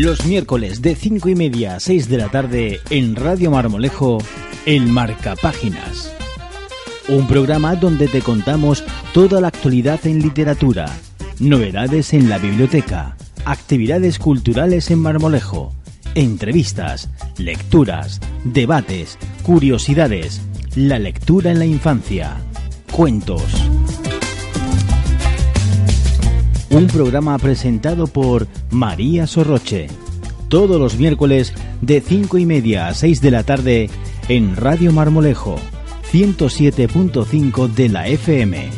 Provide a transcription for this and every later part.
Los miércoles de 5 y media a 6 de la tarde en Radio Marmolejo, El Marcapáginas. Un programa donde te contamos toda la actualidad en literatura, novedades en la biblioteca, actividades culturales en Marmolejo, entrevistas, lecturas, debates, curiosidades, la lectura en la infancia, cuentos. Un programa presentado por María Sorroche. Todos los miércoles de 5 y media a 6 de la tarde en Radio Marmolejo, 107.5 de la FM.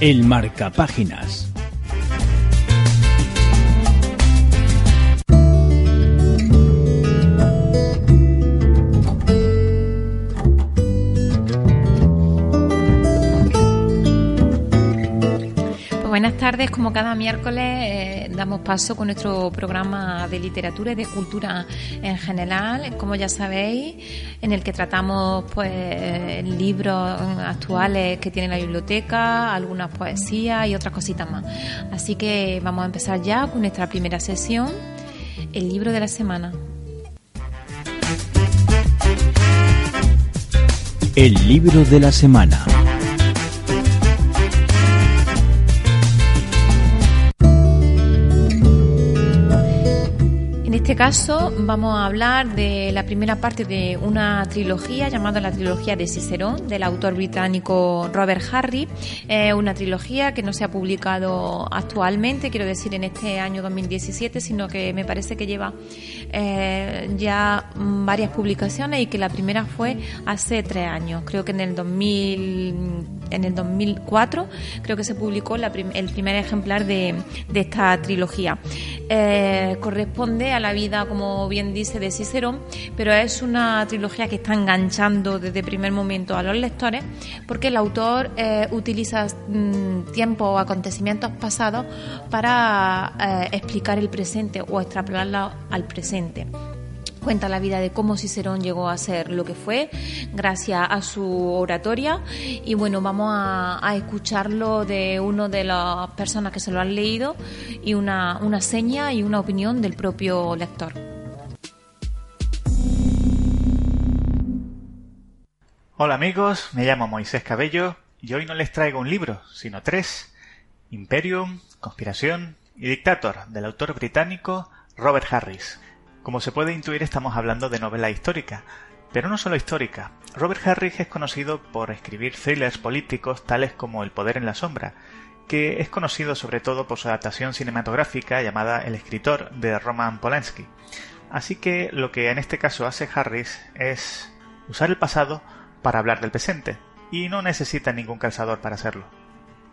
El Marcapáginas. buenas Como cada miércoles eh, damos paso con nuestro programa de literatura y de cultura en general, como ya sabéis, en el que tratamos pues libros actuales que tiene la biblioteca, algunas poesías y otras cositas más. Así que vamos a empezar ya con nuestra primera sesión, el libro de la semana. El libro de la semana. Este caso vamos a hablar de la primera parte de una trilogía llamada la trilogía de Cicerón del autor británico Robert Harry. Es una trilogía que no se ha publicado actualmente, quiero decir en este año 2017, sino que me parece que lleva eh, ya varias publicaciones y que la primera fue hace tres años, creo que en el 2000 en el 2004 creo que se publicó el primer ejemplar de, esta trilogía. Eh, corresponde a la vida, como bien dice, de Cicerón, pero es una trilogía que está enganchando desde el primer momento a los lectores porque el autor eh, utiliza mm, tiempos o acontecimientos pasados para explicar el presente o extrapolarlo al presente cuenta la vida de cómo Cicerón llegó a ser lo que fue gracias a su oratoria y bueno vamos a, escucharlo de uno de las personas que se lo han leído y una, una seña y una opinión del propio lector. Hola amigos, me llamo Moisés Cabello y hoy no les traigo un libro, sino tres. Imperium, Conspiración y Dictator, del autor británico Robert Harris. Como se puede intuir, estamos hablando de novela histórica, pero no solo histórica. Robert Harris es conocido por escribir thrillers políticos tales como El poder en la sombra, que es conocido sobre todo por su adaptación cinematográfica llamada El escritor de Roman Polanski. Así que lo que en este caso hace Harris es usar el pasado para hablar del presente, y no necesita ningún calzador para hacerlo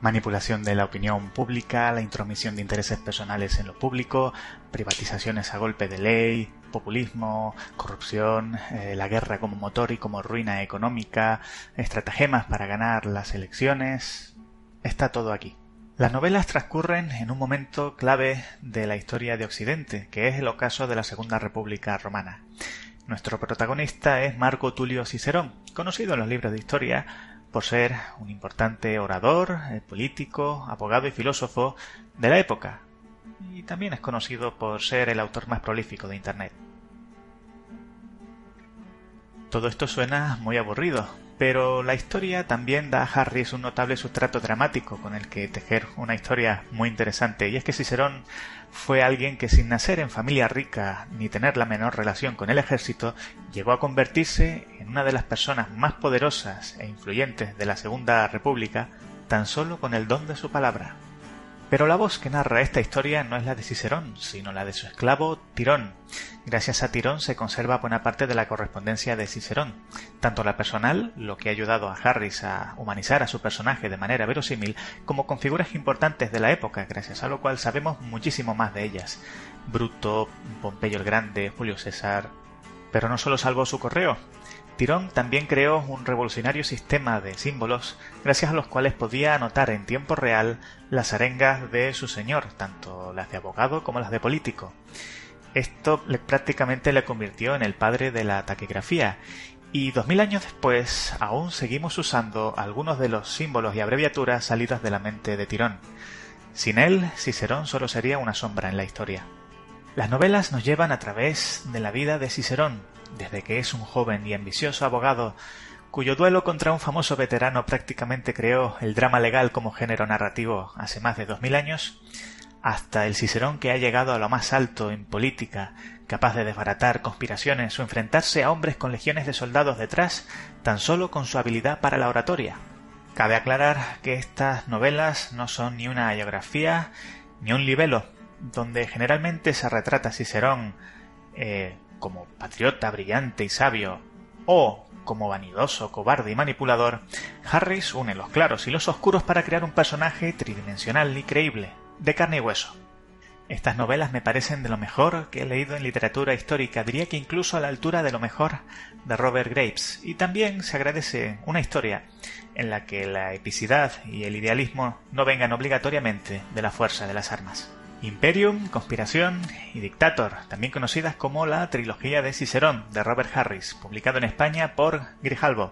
manipulación de la opinión pública, la intromisión de intereses personales en lo público, privatizaciones a golpe de ley, populismo, corrupción, eh, la guerra como motor y como ruina económica, estratagemas para ganar las elecciones. Está todo aquí. Las novelas transcurren en un momento clave de la historia de Occidente, que es el ocaso de la Segunda República Romana. Nuestro protagonista es Marco Tulio Cicerón, conocido en los libros de historia por ser un importante orador, eh, político, abogado y filósofo de la época, y también es conocido por ser el autor más prolífico de Internet. Todo esto suena muy aburrido, pero la historia también da a Harris un notable sustrato dramático con el que tejer una historia muy interesante, y es que Cicerón fue alguien que sin nacer en familia rica ni tener la menor relación con el ejército, llegó a convertirse en una de las personas más poderosas e influyentes de la Segunda República tan solo con el don de su palabra. Pero la voz que narra esta historia no es la de Cicerón, sino la de su esclavo Tirón. Gracias a Tirón se conserva buena parte de la correspondencia de Cicerón, tanto la personal, lo que ha ayudado a Harris a humanizar a su personaje de manera verosímil, como con figuras importantes de la época, gracias a lo cual sabemos muchísimo más de ellas. Bruto, Pompeyo el Grande, Julio César. Pero no solo salvó su correo, Tirón también creó un revolucionario sistema de símbolos gracias a los cuales podía anotar en tiempo real las arengas de su señor, tanto las de abogado como las de político. Esto prácticamente le convirtió en el padre de la taquigrafía y dos mil años después aún seguimos usando algunos de los símbolos y abreviaturas salidas de la mente de Tirón. Sin él, Cicerón solo sería una sombra en la historia. Las novelas nos llevan a través de la vida de Cicerón, desde que es un joven y ambicioso abogado cuyo duelo contra un famoso veterano prácticamente creó el drama legal como género narrativo hace más de dos mil años, hasta el Cicerón que ha llegado a lo más alto en política, capaz de desbaratar conspiraciones o enfrentarse a hombres con legiones de soldados detrás, tan solo con su habilidad para la oratoria. Cabe aclarar que estas novelas no son ni una biografía ni un libelo, donde generalmente se retrata a Cicerón eh, como patriota brillante y sabio, o como vanidoso, cobarde y manipulador, Harris une los claros y los oscuros para crear un personaje tridimensional y creíble, de carne y hueso. Estas novelas me parecen de lo mejor que he leído en literatura histórica, diría que incluso a la altura de lo mejor de Robert Graves, y también se agradece una historia en la que la epicidad y el idealismo no vengan obligatoriamente de la fuerza de las armas. Imperium, Conspiración y Dictator, también conocidas como la trilogía de Cicerón de Robert Harris, publicado en España por Grijalbo.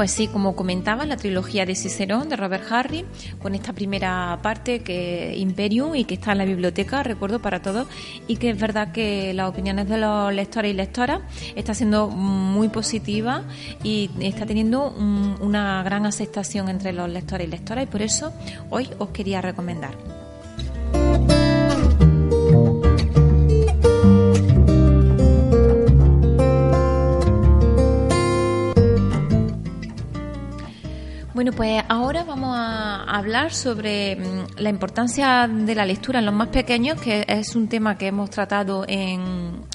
Pues sí, como comentaba, la trilogía de Cicerón de Robert Harry, con esta primera parte que Imperium y que está en la biblioteca, recuerdo para todos, y que es verdad que las opiniones de los lectores y lectoras está siendo muy positiva y está teniendo una gran aceptación entre los lectores y lectoras y por eso hoy os quería recomendar. Bueno, pues ahora vamos a hablar sobre mm, la importancia de la lectura en los más pequeños, que es un tema que hemos tratado en,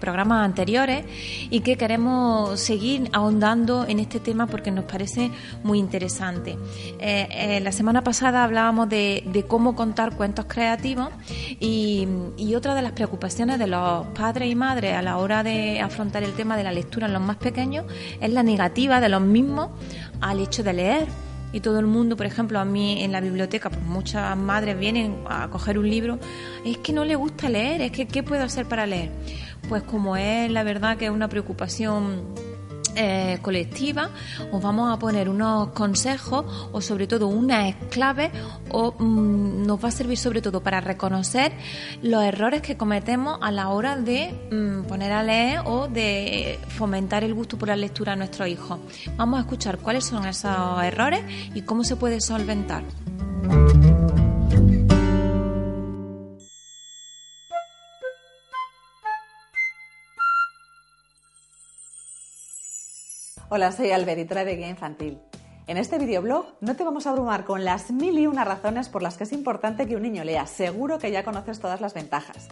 programas anteriores y que queremos seguir ahondando en este tema porque nos parece muy interesante. Eh, eh, la semana pasada hablábamos de, cómo contar cuentos creativos y, y otra de las preocupaciones de los padres y madres a la hora de afrontar el tema de la lectura en los más pequeños es la negativa de los mismos al hecho de leer. Y todo el mundo, por ejemplo, a mí en la biblioteca, pues muchas madres vienen a coger un libro, es que no le gusta leer, es que ¿qué puedo hacer para leer? Pues como es la verdad que es una preocupación eh, colectiva, os vamos a poner unos consejos o sobre todo unas claves o mm, nos va a servir sobre todo para reconocer los errores que cometemos a la hora de mm, poner a leer o de fomentar el gusto por la lectura a nuestros hijos. Vamos a escuchar cuáles son esos errores y cómo se puede solventar. Hola, soy Alberitora de Guía Infantil. En este videoblog no te vamos a abrumar con las mil y una razones por las que es importante que un niño lea. Seguro que ya conoces todas las ventajas.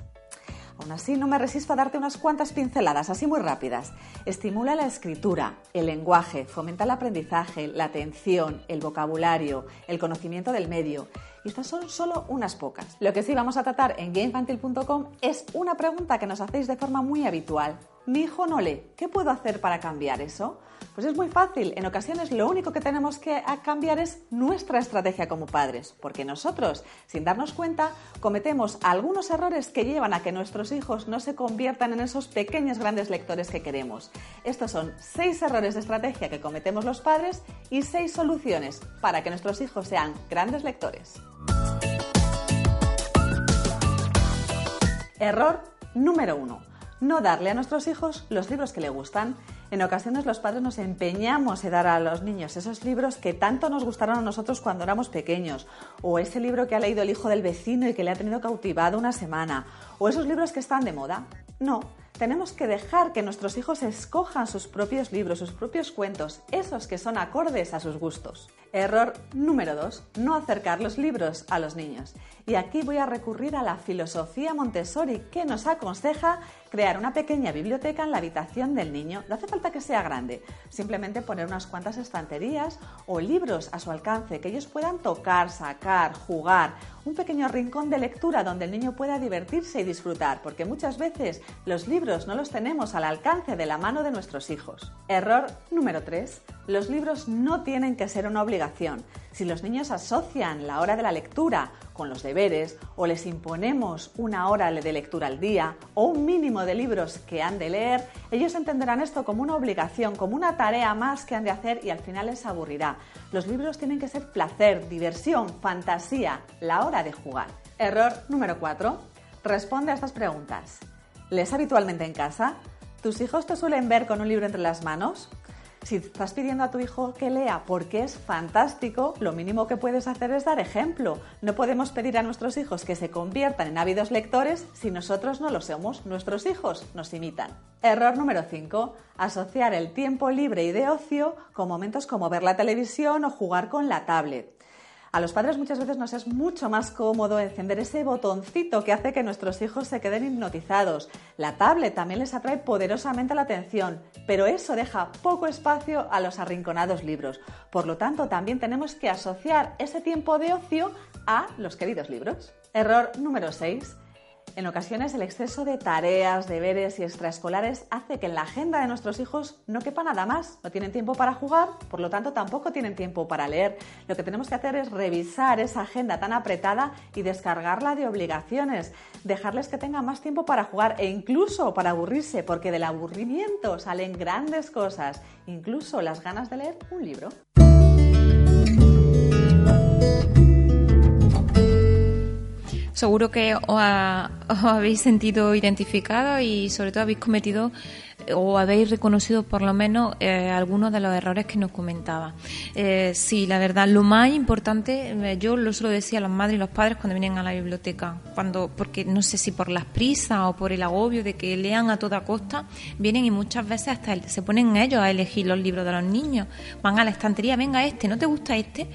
Aún así, no me resisto a darte unas cuantas pinceladas, así muy rápidas. Estimula la escritura, el lenguaje, fomenta el aprendizaje, la atención, el vocabulario, el conocimiento del medio. Y estas son solo unas pocas. Lo que sí vamos a tratar en guiainfantil.com es una pregunta que nos hacéis de forma muy habitual. Mi hijo no lee, ¿qué puedo hacer para cambiar eso? Pues es muy fácil. En ocasiones lo único que tenemos que cambiar es nuestra estrategia como padres, porque nosotros, sin darnos cuenta, cometemos algunos errores que llevan a que nuestros hijos no se conviertan en esos pequeños grandes lectores que queremos. Estos son seis errores de estrategia que cometemos los padres y seis soluciones para que nuestros hijos sean grandes lectores. Error número uno. No darle a nuestros hijos los libros que le gustan. En ocasiones los padres nos empeñamos en dar a los niños esos libros que tanto nos gustaron a nosotros cuando éramos pequeños, o ese libro que ha leído el hijo del vecino y que le ha tenido cautivado una semana, o esos libros que están de moda. No, tenemos que dejar que nuestros hijos escojan sus propios libros, sus propios cuentos, esos que son acordes a sus gustos. Error número 2. No acercar los libros a los niños. Y aquí voy a recurrir a la filosofía Montessori que nos aconseja crear una pequeña biblioteca en la habitación del niño. No hace falta que sea grande, simplemente poner unas cuantas estanterías o libros a su alcance que ellos puedan tocar, sacar, jugar. Un pequeño rincón de lectura donde el niño pueda divertirse y disfrutar, porque muchas veces los libros no los tenemos al alcance de la mano de nuestros hijos. Error número 3. Los libros no tienen que ser una obligación. Si los niños asocian la hora de la lectura con los deberes o les imponemos una hora de lectura al día o un mínimo de libros que han de leer, ellos entenderán esto como una obligación, como una tarea más que han de hacer y al final les aburrirá. Los libros tienen que ser placer, diversión, fantasía, la hora de jugar. Error número 4. Responde a estas preguntas. ¿Lees habitualmente en casa? ¿Tus hijos te suelen ver con un libro entre las manos? Si estás pidiendo a tu hijo que lea porque es fantástico, lo mínimo que puedes hacer es dar ejemplo. No podemos pedir a nuestros hijos que se conviertan en ávidos lectores si nosotros no lo somos. Nuestros hijos nos imitan. Error número 5. Asociar el tiempo libre y de ocio con momentos como ver la televisión o jugar con la tablet. A los padres muchas veces nos es mucho más cómodo encender ese botoncito que hace que nuestros hijos se queden hipnotizados. La tablet también les atrae poderosamente la atención, pero eso deja poco espacio a los arrinconados libros. Por lo tanto, también tenemos que asociar ese tiempo de ocio a los queridos libros. Error número 6 en ocasiones el exceso de tareas, deberes y extraescolares hace que en la agenda de nuestros hijos no quepa nada más. No tienen tiempo para jugar, por lo tanto tampoco tienen tiempo para leer. Lo que tenemos que hacer es revisar esa agenda tan apretada y descargarla de obligaciones, dejarles que tengan más tiempo para jugar e incluso para aburrirse, porque del aburrimiento salen grandes cosas, incluso las ganas de leer un libro. Seguro que os, habéis sentido identificados y sobre todo habéis cometido o habéis reconocido por lo menos eh, algunos de los errores que nos comentaba. Eh, sí, la verdad, lo más importante, eh, yo lo suelo decir a las madres y los padres cuando vienen a la biblioteca, cuando porque no sé si por las prisas o por el agobio de que lean a toda costa, vienen y muchas veces hasta se ponen ellos a elegir los libros de los niños, van a la estantería, venga este, ¿no te gusta este?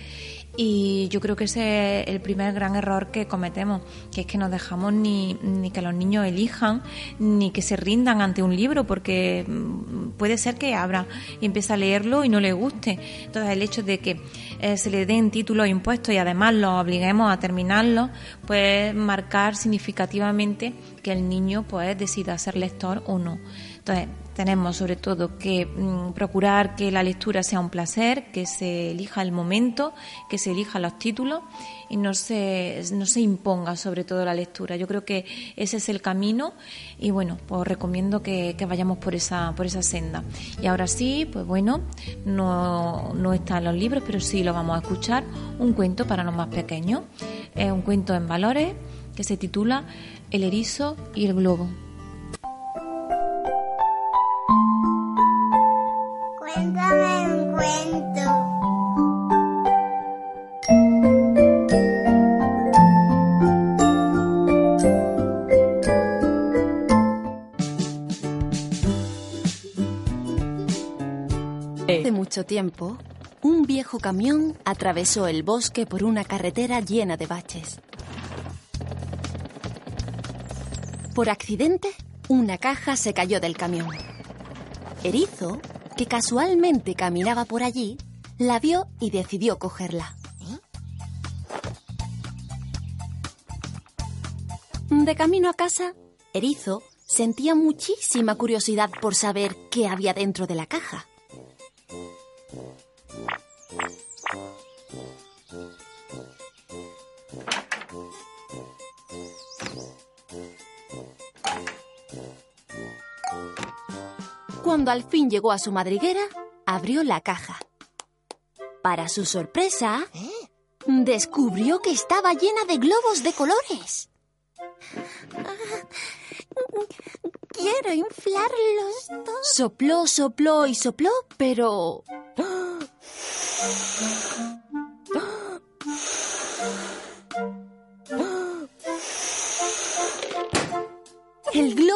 Y yo creo que ese es el primer gran error que cometemos, que es que no dejamos ni, ni que los niños elijan, ni que se rindan ante un libro, porque mm, puede ser que abra y empiece a leerlo y no le guste. Entonces el hecho de que eh, se le den títulos impuestos y además lo obliguemos a terminarlo, puede marcar significativamente que el niño pues decida ser lector o no. Entonces, tenemos sobre todo que mm, procurar que la lectura sea un placer, que se elija el momento, que se elija los títulos y no se, no se imponga sobre todo la lectura. Yo creo que ese es el camino y bueno, pues recomiendo que, vayamos por esa, por esa senda. Y ahora sí, pues bueno, no, no está en los libros, pero sí lo vamos a escuchar, un cuento para los más pequeños. Es un cuento en valores que se titula El erizo y el globo. Tiempo, un viejo camión atravesó el bosque por una carretera llena de baches. Por accidente, una caja se cayó del camión. Erizo que casualmente caminaba por allí, la vio y decidió cogerla. De camino a casa, Erizo sentía muchísima curiosidad por saber qué había dentro de la caja. Cuando al fin llegó a su madriguera, abrió la caja. Para su sorpresa, descubrió que estaba llena de globos de colores. Quiero inflarlos todos. Sopló, sopló y sopló, pero...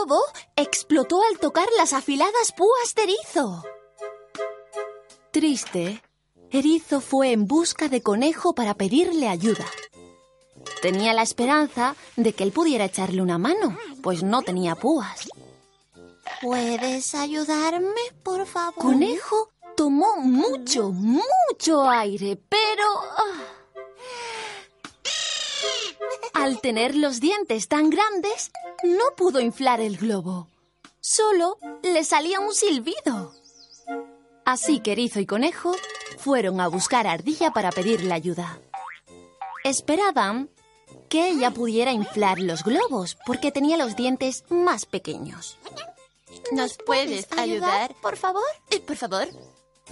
globo explotó al tocar las afiladas púas de Erizo. Triste, Erizo fue en busca de Conejo para pedirle ayuda. Tenía la esperanza de que él pudiera echarle una mano, pues no tenía púas. ¿Puedes ayudarme, por favor? Conejo tomó mucho, mucho aire, pero... Al tener los dientes tan grandes, no pudo inflar el globo. Solo le salía un silbido. Así que Erizo y Conejo fueron a buscar a Ardilla para pedirle ayuda. Esperaban que ella pudiera inflar los globos porque tenía los dientes más pequeños. ¿Nos puedes ayudar, por favor? Eh, por favor.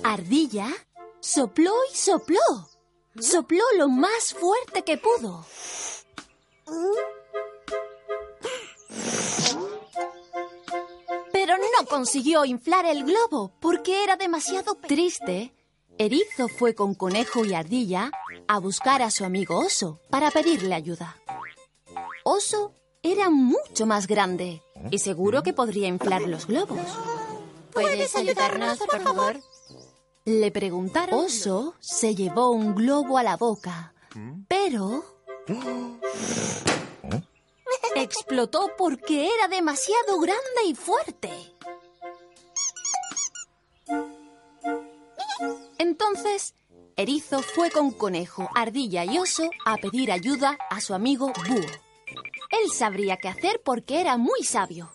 Ardilla sopló y sopló. Sopló lo más fuerte que pudo. Pero no consiguió inflar el globo porque era demasiado triste. Erizo fue con Conejo y Ardilla a buscar a su amigo Oso para pedirle ayuda. Oso era mucho más grande y seguro que podría inflar los globos. ¿Puedes ayudarnos, por favor? Le preguntaron. Oso se llevó un globo a la boca, pero explotó porque era demasiado grande y fuerte. Entonces, Erizo fue con Conejo, Ardilla y Oso a pedir ayuda a su amigo Búho. Él sabría qué hacer porque era muy sabio.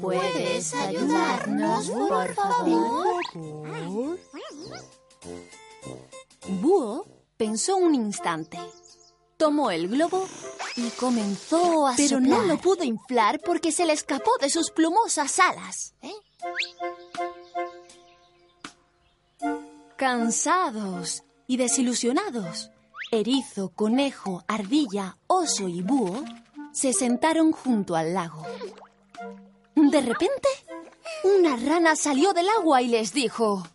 ¿Puedes ayudarnos, por favor? Búho pensó un instante. Tomó el globo y comenzó a Pero no lo pudo inflar porque se le escapó de sus plumosas alas. Cansados y desilusionados, Erizo, Conejo, Ardilla, Oso y Búho se sentaron junto al lago. De repente, una rana salió del agua y les dijo...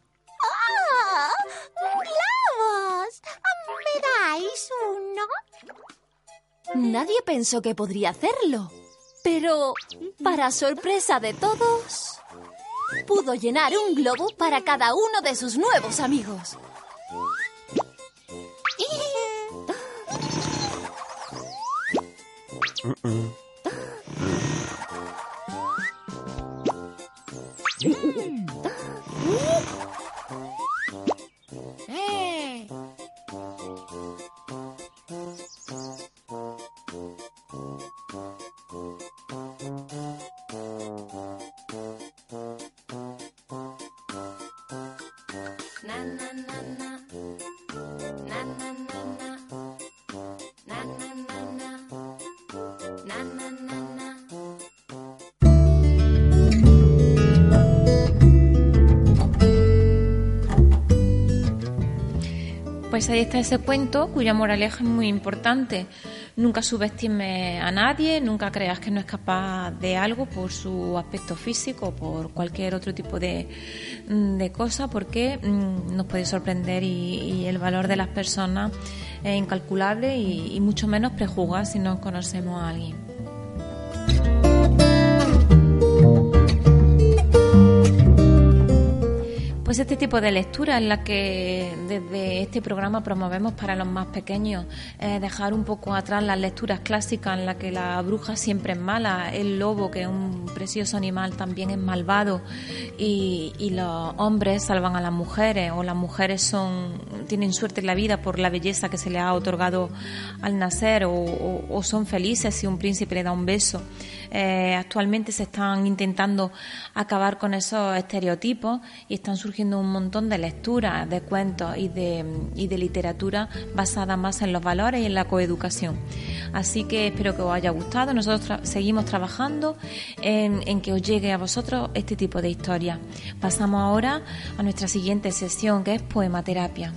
Nadie pensó que podría hacerlo. Pero, para sorpresa de todos, pudo llenar un globo para cada uno de sus nuevos amigos. Pues ahí está ese cuento cuya moraleja es muy importante. Nunca subestimes a nadie, nunca creas que no es capaz de algo por su aspecto físico por cualquier otro tipo de, de cosa, porque mm, nos puede sorprender y, y el valor de las personas es incalculable y, mucho menos prejuzgar si no conocemos a alguien. Pues este tipo de lectura es la que desde este programa promovemos para los más pequeños, eh, dejar un poco atrás las lecturas clásicas en las que la bruja siempre es mala, el lobo, que es un precioso animal, también es malvado, y, los hombres salvan a las mujeres, o las mujeres son tienen suerte en la vida por la belleza que se les ha otorgado al nacer, o son felices si un príncipe le da un beso. Eh, actualmente se están intentando acabar con esos estereotipos y están surgiendo un montón de lecturas, de cuentos y de, y de literatura basada más en los valores y en la coeducación. Así que espero que os haya gustado. Nosotros seguimos trabajando en, en que os llegue a vosotros este tipo de historia. Pasamos ahora a nuestra siguiente sesión que es poematerapia.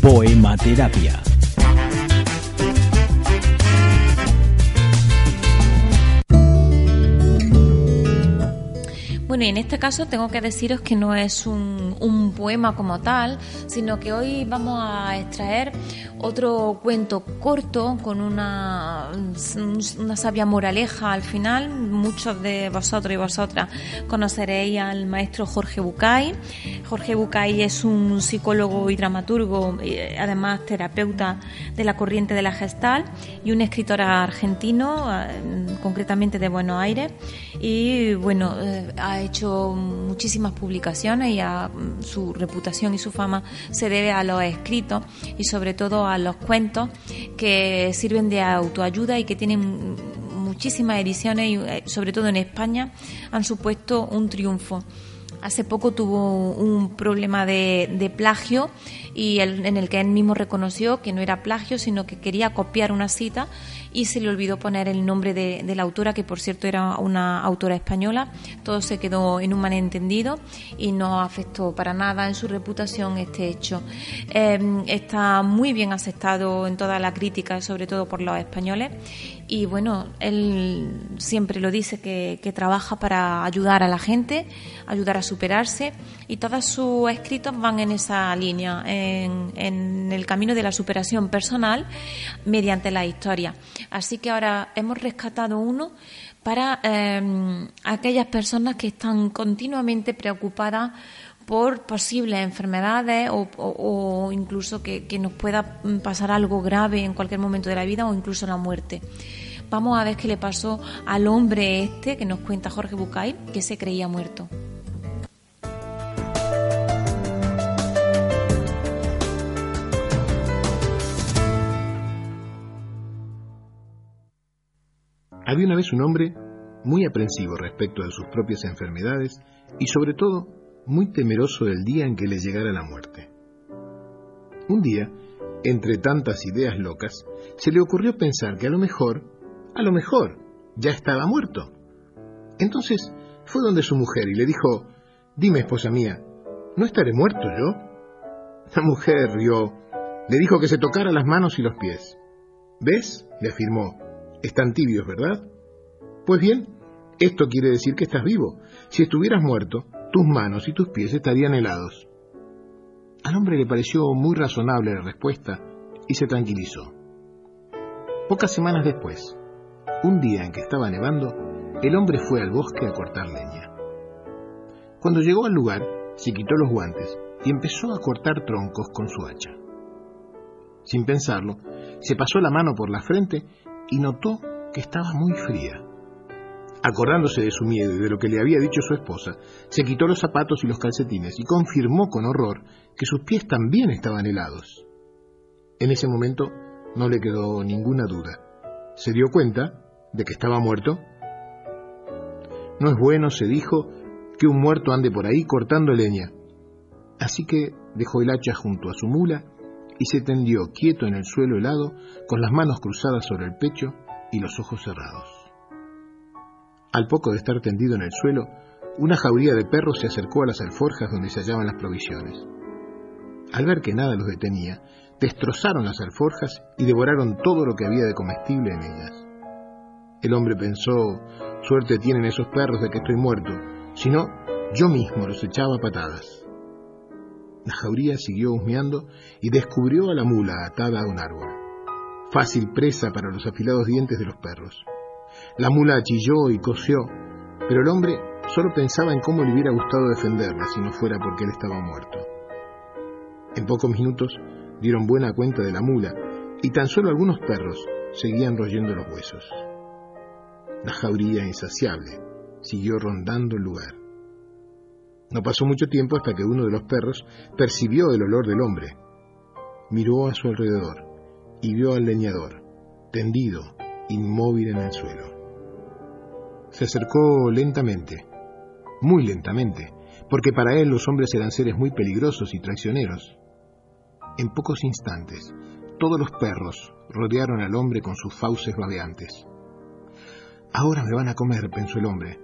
Poematerapia. Bueno, y en este caso tengo que deciros que no es un, un poema como tal, sino que hoy vamos a extraer otro cuento corto con una, una sabia moraleja al final. Muchos de vosotros y vosotras conoceréis al maestro Jorge Bucay. Jorge Bucay es un psicólogo y dramaturgo, eh, además terapeuta de la corriente de la gestal y un escritor argentino, eh, concretamente de Buenos Aires. Y bueno, eh, hecho muchísimas publicaciones y a, su reputación y su fama se debe a los escritos y sobre todo a los cuentos que sirven de autoayuda y que tienen muchísimas ediciones y eh, sobre todo en España han supuesto un triunfo. Hace poco tuvo un problema de, plagio y en el que él mismo reconoció que no era plagio, sino que quería copiar una cita y se le olvidó poner el nombre de, la autora, que por cierto era una autora española. Todo se quedó en un malentendido y no afectó para nada en su reputación este hecho. Em, está muy bien aceptado en toda la crítica, sobre todo por los españoles. Y bueno, él siempre lo dice que, trabaja para ayudar a la gente, ayudar a superarse y todos sus escritos van en esa línea, en, el camino de la superación personal mediante la historia. Así que ahora hemos rescatado uno para em, aquellas personas que están continuamente preocupadas por posibles enfermedades o, incluso que, nos pueda pasar algo grave en cualquier momento de la vida o incluso la muerte. Vamos a ver qué le pasó al hombre este que nos cuenta Jorge Bucay, que se creía muerto. Había una vez un hombre muy aprensivo respecto de sus propias enfermedades y sobre todo muy temeroso del día en que le llegara la muerte. Un día, entre tantas ideas locas, se le ocurrió pensar que a lo mejor, a lo mejor, ya estaba muerto. Entonces fue donde su mujer y le dijo, Dime, esposa mía, ¿no estaré muerto yo? La mujer rió, le dijo que se tocara las manos y los pies. ¿Ves? le afirmó, están tibios, ¿verdad? Pues bien, esto quiere decir que estás vivo. Si estuvieras muerto, tus manos y tus pies estarían helados. Al hombre le pareció muy razonable la respuesta y se tranquilizó. Pocas semanas después, un día en que estaba nevando, el hombre fue al bosque a cortar leña. Cuando llegó al lugar, se quitó los guantes y empezó a cortar troncos con su hacha. Sin pensarlo, se pasó la mano por la frente y notó que estaba muy fría. Acordándose de su miedo y de lo que le había dicho su esposa, se quitó los zapatos y los calcetines y confirmó con horror que sus pies también estaban helados. En ese momento no le quedó ninguna duda. Se dio cuenta de que estaba muerto. No es bueno, se dijo, que un muerto ande por ahí cortando leña. Así que dejó el hacha junto a su mula y se tendió quieto en el suelo helado, con las manos cruzadas sobre el pecho y los ojos cerrados. Al poco de estar tendido en el suelo, una jauría de perros se acercó a las alforjas donde se hallaban las provisiones. Al ver que nada los detenía, destrozaron las alforjas y devoraron todo lo que había de comestible en ellas. El hombre pensó, suerte tienen esos perros de que estoy muerto, si no, yo mismo los echaba a patadas. La jauría siguió husmeando y descubrió a la mula atada a un árbol. Fácil presa para los afilados dientes de los perros. La mula chilló y cosió, pero el hombre solo pensaba en cómo le hubiera gustado defenderla si no fuera porque él estaba muerto. En pocos minutos dieron buena cuenta de la mula y tan solo algunos perros seguían royendo los huesos. La jauría insaciable siguió rondando el lugar. No pasó mucho tiempo hasta que uno de los perros percibió el olor del hombre. Miró a su alrededor y vio al leñador, tendido, inmóvil en el suelo. Se acercó lentamente, muy lentamente, porque para él los hombres eran seres muy peligrosos y traicioneros. En pocos instantes, todos los perros rodearon al hombre con sus fauces babeantes. Ahora me van a comer, pensó el hombre.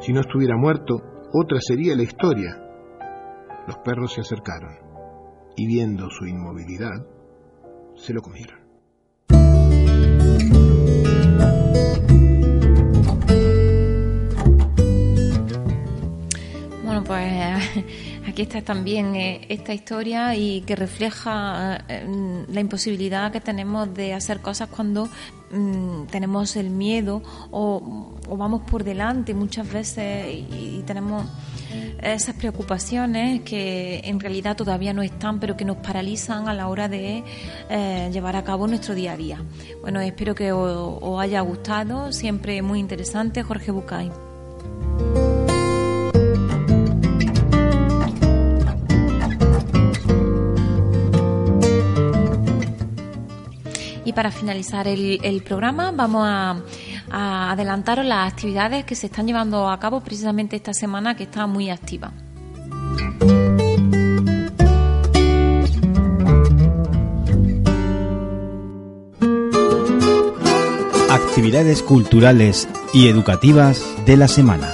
Si no estuviera muerto, otra sería la historia. Los perros se acercaron y viendo su inmovilidad, se lo comieron. Esta es también eh, esta historia y que refleja eh, la imposibilidad que tenemos de hacer cosas cuando mm, tenemos el miedo o, vamos por delante muchas veces y, tenemos esas preocupaciones que en realidad todavía no están, pero que nos paralizan a la hora de eh, llevar a cabo nuestro día a día. Bueno, espero que os haya gustado, siempre muy interesante, Jorge Bucay. Y para finalizar el, programa vamos a, a adelantaros las actividades que se están llevando a cabo precisamente esta semana que está muy activa. Actividades culturales y educativas de la semana.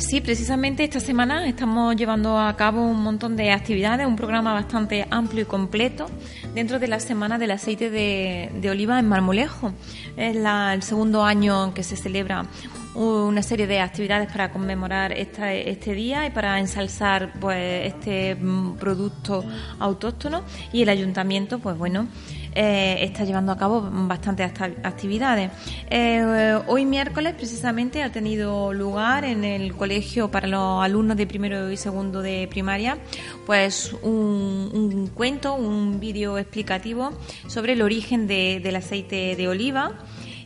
Pues sí, precisamente esta semana estamos llevando a cabo un montón de actividades, un programa bastante amplio y completo dentro de la Semana del Aceite de, Oliva en Marmolejo. Es el segundo año en que se celebra una serie de actividades para conmemorar este día y para ensalzar pues este mm, producto autóctono y el ayuntamiento pues bueno eh, está llevando a cabo bastantes actividades. Eh, hoy miércoles precisamente ha tenido lugar en el colegio para los alumnos de primero y segundo de primaria pues un, cuento, un vídeo explicativo sobre el origen del aceite de oliva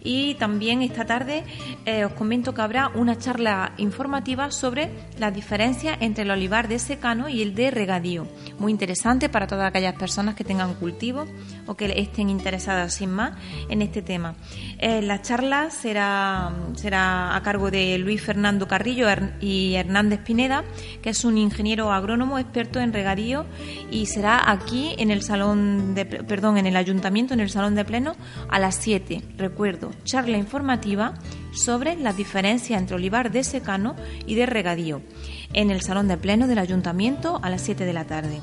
y también esta tarde eh, os comento que habrá una charla informativa sobre la diferencia entre el olivar de secano y el de regadío. Muy interesante para todas aquellas personas que tengan cultivo o que estén interesadas sin más en este tema. Eh, la charla será, será a cargo de Luis Fernando Carrillo y Hernández Pineda, que es un ingeniero agrónomo experto en regadío y será aquí en el salón de, perdón, en el ayuntamiento, en el salón de pleno a las 7. Recuerdo, charla informativa sobre la diferencia entre olivar de secano y de regadío en el salón de pleno del ayuntamiento a las 7 de la tarde.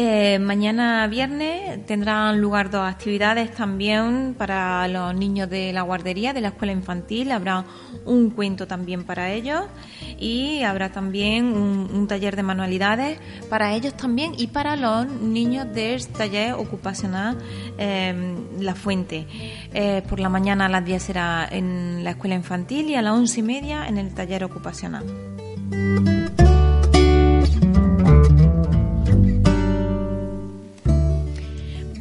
Eh, mañana viernes tendrán lugar dos actividades también para los niños de la guardería de la escuela infantil. Habrá un cuento también para ellos y habrá también un, taller de manualidades para ellos también y para los niños del taller ocupacional eh, La Fuente. Eh, por la mañana a las 10 será en la escuela infantil y a las once y media en el taller ocupacional.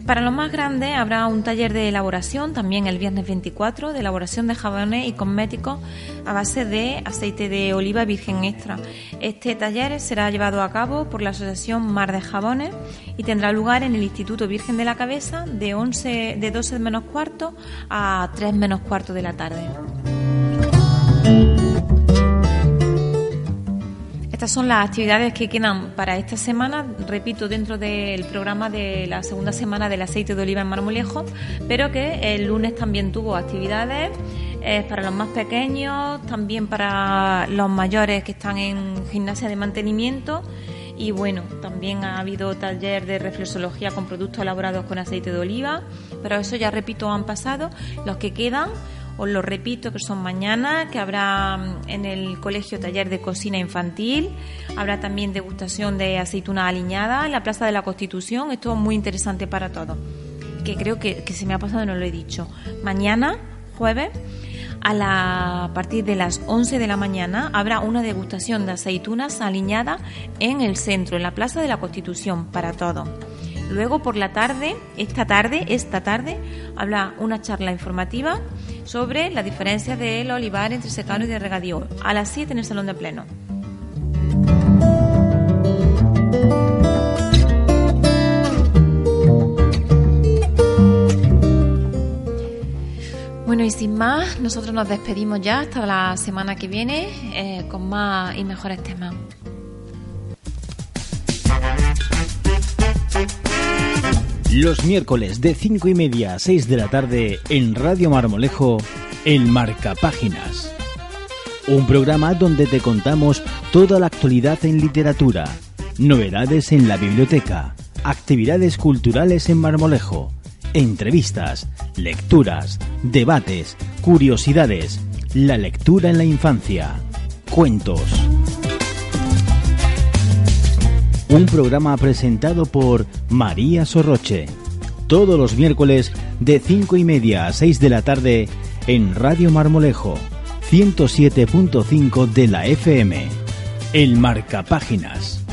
Para los más grandes habrá un taller de elaboración también el viernes 24 de elaboración de jabones y cosméticos a base de aceite de oliva virgen extra. Este taller será llevado a cabo por la Asociación Mar de Jabones y tendrá lugar en el Instituto Virgen de la Cabeza de 11 de 12 menos cuarto a 3 menos cuarto de la tarde. Son las actividades que quedan para esta semana, repito, dentro del programa de la segunda semana del aceite de oliva en Marmolejo, pero que el lunes también tuvo actividades eh, para los más pequeños, también para los mayores que están en gimnasia de mantenimiento. Y bueno, también ha habido taller de reflexología con productos elaborados con aceite de oliva, pero eso ya repito han pasado. Los que quedan os lo repito que son mañana, que habrá mm, en el colegio taller de cocina infantil, habrá también degustación de aceituna aliñada en la Plaza de la Constitución, esto es muy interesante para todos, que creo que, se me ha pasado no lo he dicho. Mañana, jueves, a, la, partir de las 11 de la mañana habrá una degustación de aceitunas aliñadas en el centro, en la Plaza de la Constitución, para todos. Luego por la tarde, esta tarde, esta tarde, habla una charla informativa sobre la diferencia del olivar entre secano y de regadío, a las 7 en el Salón de Pleno. Bueno, y sin más, nosotros nos despedimos ya hasta la semana que viene eh, con más y mejores temas. Los miércoles de 5 y media a 6 de la tarde en Radio Marmolejo, en Marca Páginas. Un programa donde te contamos toda la actualidad en literatura, novedades en la biblioteca, actividades culturales en Marmolejo, entrevistas, lecturas, debates, curiosidades, la lectura en la infancia, cuentos. Un programa presentado por María Sorroche. Todos los miércoles de 5 y media a 6 de la tarde en Radio Marmolejo, 107.5 de la FM. El Marcapáginas.